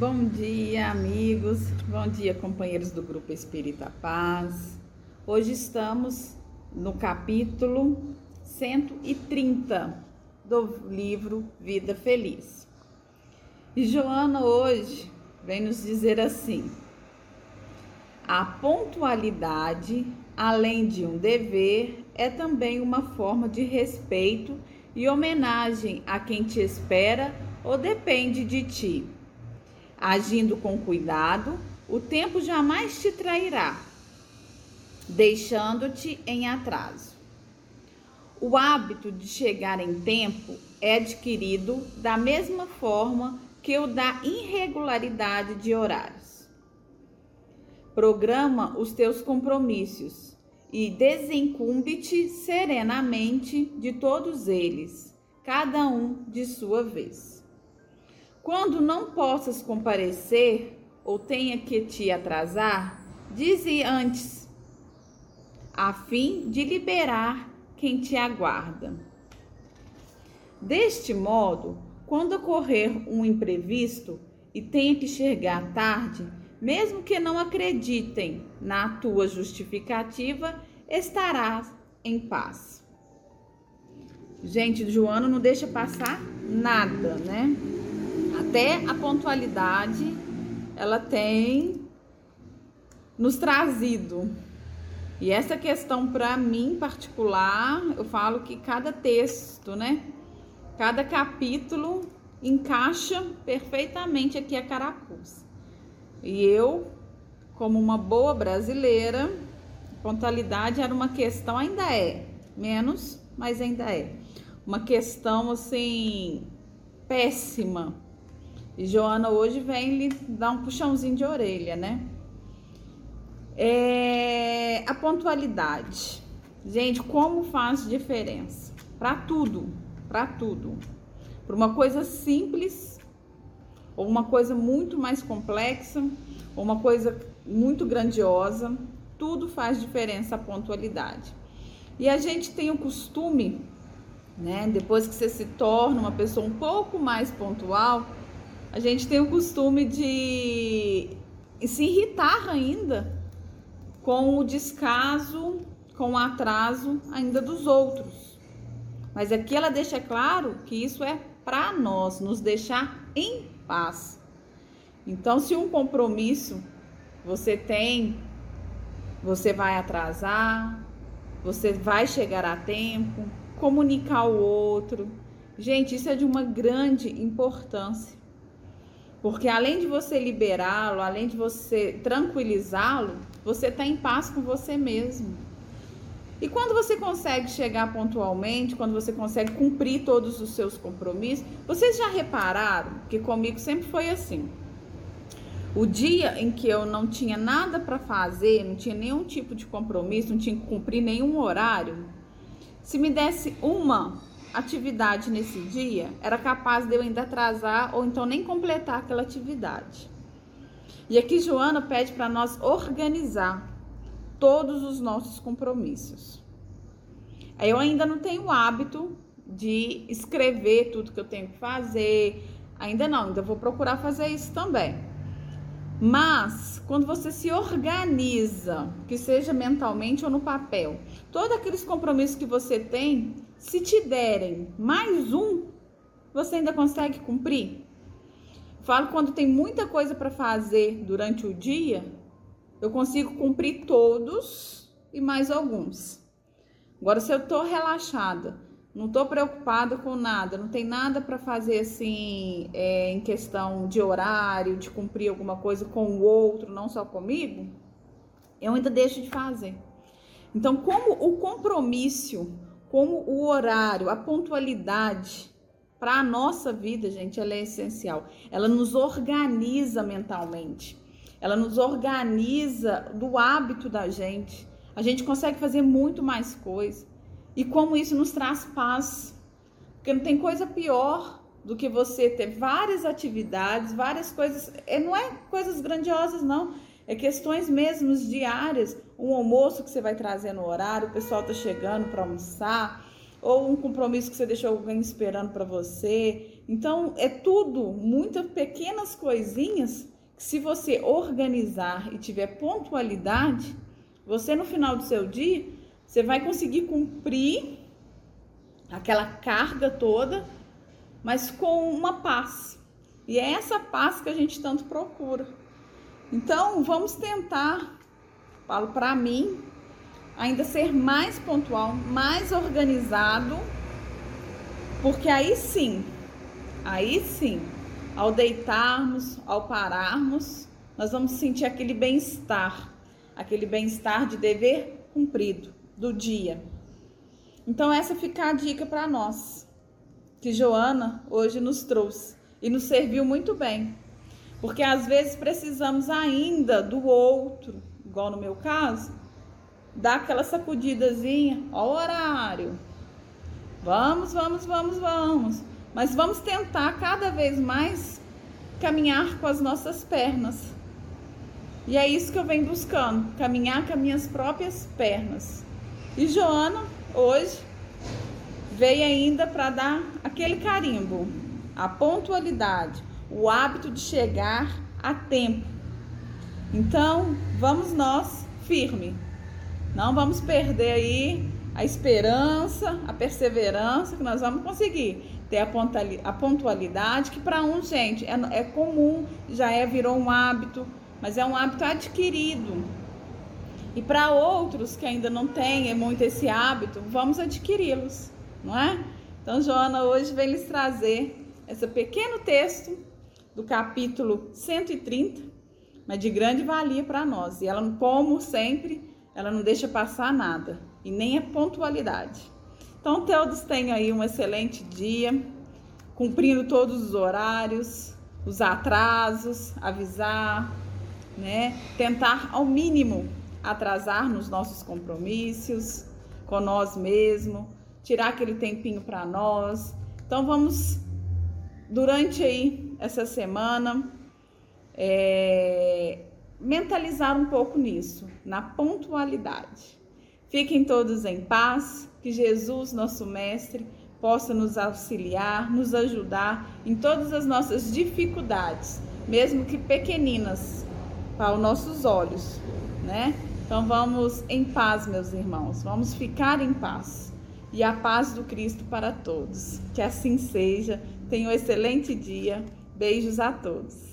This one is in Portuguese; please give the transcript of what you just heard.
Bom dia, amigos. Bom dia, companheiros do Grupo Espírita Paz. Hoje estamos no capítulo 130 do livro Vida Feliz. E Joana hoje vem nos dizer assim: a pontualidade, além de um dever, é também uma forma de respeito e homenagem a quem te espera ou depende de ti. Agindo com cuidado, o tempo jamais te trairá, deixando-te em atraso. O hábito de chegar em tempo é adquirido da mesma forma que o da irregularidade de horários. Programa os teus compromissos e desencumbe-te serenamente de todos eles, cada um de sua vez. Quando não possas comparecer ou tenha que te atrasar, dize antes, a fim de liberar quem te aguarda. Deste modo, quando ocorrer um imprevisto e tenha que chegar tarde, mesmo que não acreditem na tua justificativa, estarás em paz. Gente, Joana não deixa passar nada, né? Até a pontualidade ela tem nos trazido. E essa questão para mim particular, eu falo que cada texto, né? Cada capítulo encaixa perfeitamente aqui a carapuça. E eu, como uma boa brasileira, pontualidade era uma questão, ainda é, menos, mas ainda é. Uma questão assim péssima e Joana hoje vem lhe dar um puxãozinho de orelha, né? É, a pontualidade. Gente, como faz diferença? Para tudo, para tudo. Para uma coisa simples, ou uma coisa muito mais complexa, ou uma coisa muito grandiosa, tudo faz diferença a pontualidade. E a gente tem o costume, né, depois que você se torna uma pessoa um pouco mais pontual, a gente tem o costume de se irritar ainda com o descaso, com o atraso ainda dos outros. Mas aqui ela deixa claro que isso é para nós, nos deixar em paz. Então, se um compromisso você tem, você vai atrasar, você vai chegar a tempo, comunicar o outro. Gente, isso é de uma grande importância. Porque além de você liberá-lo, além de você tranquilizá-lo, você está em paz com você mesmo. E quando você consegue chegar pontualmente, quando você consegue cumprir todos os seus compromissos, vocês já repararam que comigo sempre foi assim. O dia em que eu não tinha nada para fazer, não tinha nenhum tipo de compromisso, não tinha que cumprir nenhum horário, se me desse uma atividade nesse dia, era capaz de eu ainda atrasar ou então nem completar aquela atividade. E aqui Joana pede para nós organizar todos os nossos compromissos. Eu ainda não tenho o hábito de escrever tudo que eu tenho que fazer, ainda não, ainda vou procurar fazer isso também. Mas quando você se organiza, que seja mentalmente ou no papel, todos aqueles compromissos que você tem, se te derem mais um, você ainda consegue cumprir? Falo quando tem muita coisa para fazer durante o dia, eu consigo cumprir todos e mais alguns. Agora, se eu tô relaxada, não tô preocupada com nada, não tem nada para fazer assim é, em questão de horário, de cumprir alguma coisa com o outro, não só comigo, eu ainda deixo de fazer. Então, como o compromisso como o horário, a pontualidade para a nossa vida, gente, ela é essencial. Ela nos organiza mentalmente. Ela nos organiza do hábito da gente. A gente consegue fazer muito mais coisa. E como isso nos traz paz. Porque não tem coisa pior do que você ter várias atividades, várias coisas. É, não é coisas grandiosas, não. É questões mesmo diárias, um almoço que você vai trazer no horário, o pessoal tá chegando para almoçar, ou um compromisso que você deixou alguém esperando para você. Então, é tudo, muitas pequenas coisinhas que se você organizar e tiver pontualidade, você no final do seu dia, você vai conseguir cumprir aquela carga toda, mas com uma paz. E é essa paz que a gente tanto procura. Então, vamos tentar, falo para mim, ainda ser mais pontual, mais organizado, porque aí sim Aí sim, ao deitarmos, ao pararmos, nós vamos sentir aquele bem-estar, aquele bem-estar de dever cumprido do dia. Então, essa fica a dica para nós, que Joana hoje nos trouxe e nos serviu muito bem. Porque às vezes precisamos ainda do outro, igual no meu caso, dar aquela sacudidazinha, ó o horário. Vamos, vamos, vamos, vamos. Mas vamos tentar cada vez mais caminhar com as nossas pernas. E é isso que eu venho buscando, caminhar com as minhas próprias pernas. E Joana, hoje, veio ainda para dar aquele carimbo, a pontualidade, o hábito de chegar a tempo. Então, vamos nós firme. Não vamos perder aí a esperança, a perseverança que nós vamos conseguir ter a pontualidade, que para um, gente, é, é comum, já é, virou um hábito, mas é um hábito adquirido. E para outros que ainda não têm muito esse hábito, vamos adquiri-los, não é? Então, Joana hoje vem lhes trazer esse pequeno texto do capítulo 130, mas de grande valia para nós. E ela, como sempre, ela não deixa passar nada, e nem a pontualidade. Então, todos tenham aí um excelente dia, cumprindo todos os horários, os atrasos, avisar, né? Tentar ao mínimo atrasar nos nossos compromissos com nós mesmos, tirar aquele tempinho para nós. Então, vamos durante aí essa semana é, mentalizar um pouco nisso, na pontualidade. Fiquem todos em paz, que Jesus, nosso Mestre, possa nos auxiliar, nos ajudar em todas as nossas dificuldades, mesmo que pequeninas para os nossos olhos, né? Então vamos em paz, meus irmãos, vamos ficar em paz. E a paz do Cristo para todos. Que assim seja. Tenham um excelente dia. Beijos a todos.